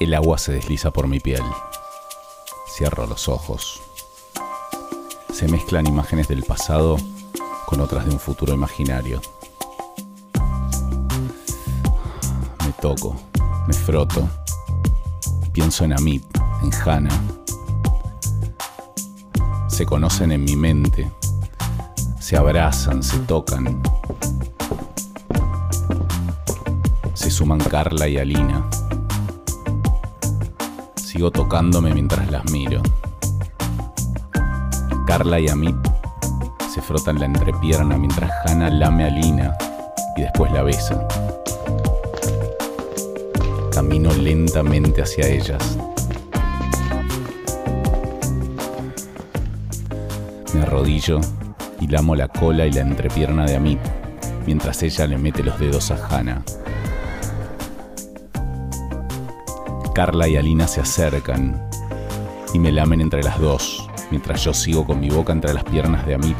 El agua se desliza por mi piel. Cierro los ojos. Se mezclan imágenes del pasado con otras de un futuro imaginario. Me toco, me froto. Pienso en Amit, en Hannah. Se conocen en mi mente. Se abrazan, se tocan. Se suman Carla y Alina. Sigo tocándome mientras las miro. Carla y Amit se frotan la entrepierna mientras Hannah lame a Lina y después la besa. Camino lentamente hacia ellas. Me arrodillo y lamo la cola y la entrepierna de Amit mientras ella le mete los dedos a Hannah. Carla y Alina se acercan y me lamen entre las dos, mientras yo sigo con mi boca entre las piernas de Amit,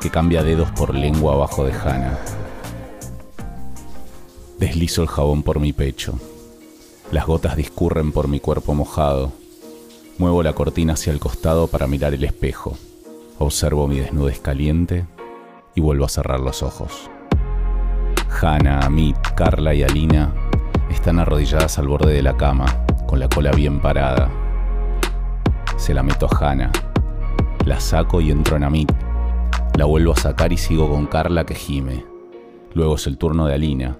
que cambia dedos por lengua abajo de Hannah. Deslizo el jabón por mi pecho. Las gotas discurren por mi cuerpo mojado. Muevo la cortina hacia el costado para mirar el espejo. Observo mi desnudez caliente y vuelvo a cerrar los ojos. Hannah, Amit, Carla y Alina están arrodilladas al borde de la cama, con la cola bien parada. Se la meto a Hannah. La saco y entro en Amit. La vuelvo a sacar y sigo con Carla que gime. Luego es el turno de Alina.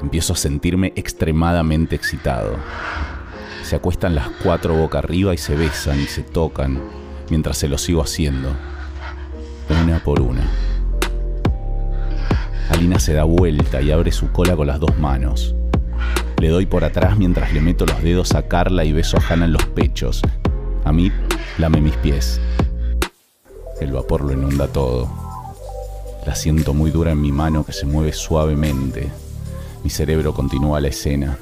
Empiezo a sentirme extremadamente excitado. Se acuestan las cuatro boca arriba y se besan y se tocan mientras se lo sigo haciendo. Una por una. Alina se da vuelta y abre su cola con las dos manos. Le doy por atrás mientras le meto los dedos a Carla y beso a Hannah en los pechos. A mí lame mis pies. El vapor lo inunda todo. La siento muy dura en mi mano que se mueve suavemente. Mi cerebro continúa la escena.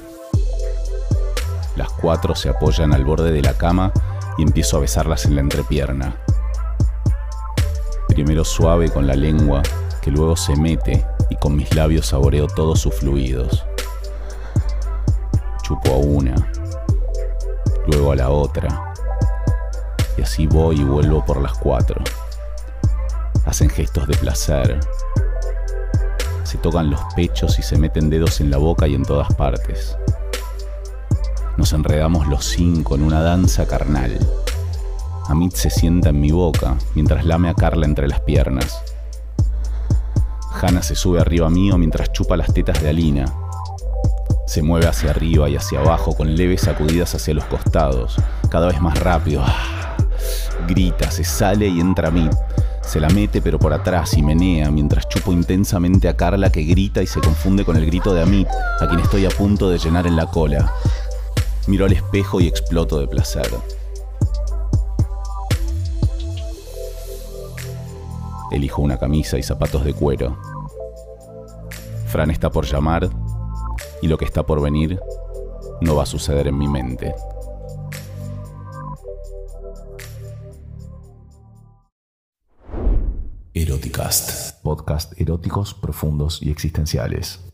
Las cuatro se apoyan al borde de la cama y empiezo a besarlas en la entrepierna. Primero suave con la lengua, que luego se mete y con mis labios saboreo todos sus fluidos chupo a una, luego a la otra, y así voy y vuelvo por las cuatro. Hacen gestos de placer, se tocan los pechos y se meten dedos en la boca y en todas partes. Nos enredamos los cinco en una danza carnal. Amit se sienta en mi boca mientras lame a Carla entre las piernas. Hannah se sube arriba mío mientras chupa las tetas de Alina se mueve hacia arriba y hacia abajo con leves sacudidas hacia los costados, cada vez más rápido. Ah, grita, se sale y entra a mí. Se la mete pero por atrás y menea mientras chupo intensamente a Carla que grita y se confunde con el grito de Amit, a quien estoy a punto de llenar en la cola. Miro al espejo y exploto de placer. Elijo una camisa y zapatos de cuero. Fran está por llamar y lo que está por venir no va a suceder en mi mente. Eroticast. Podcast eróticos profundos y existenciales.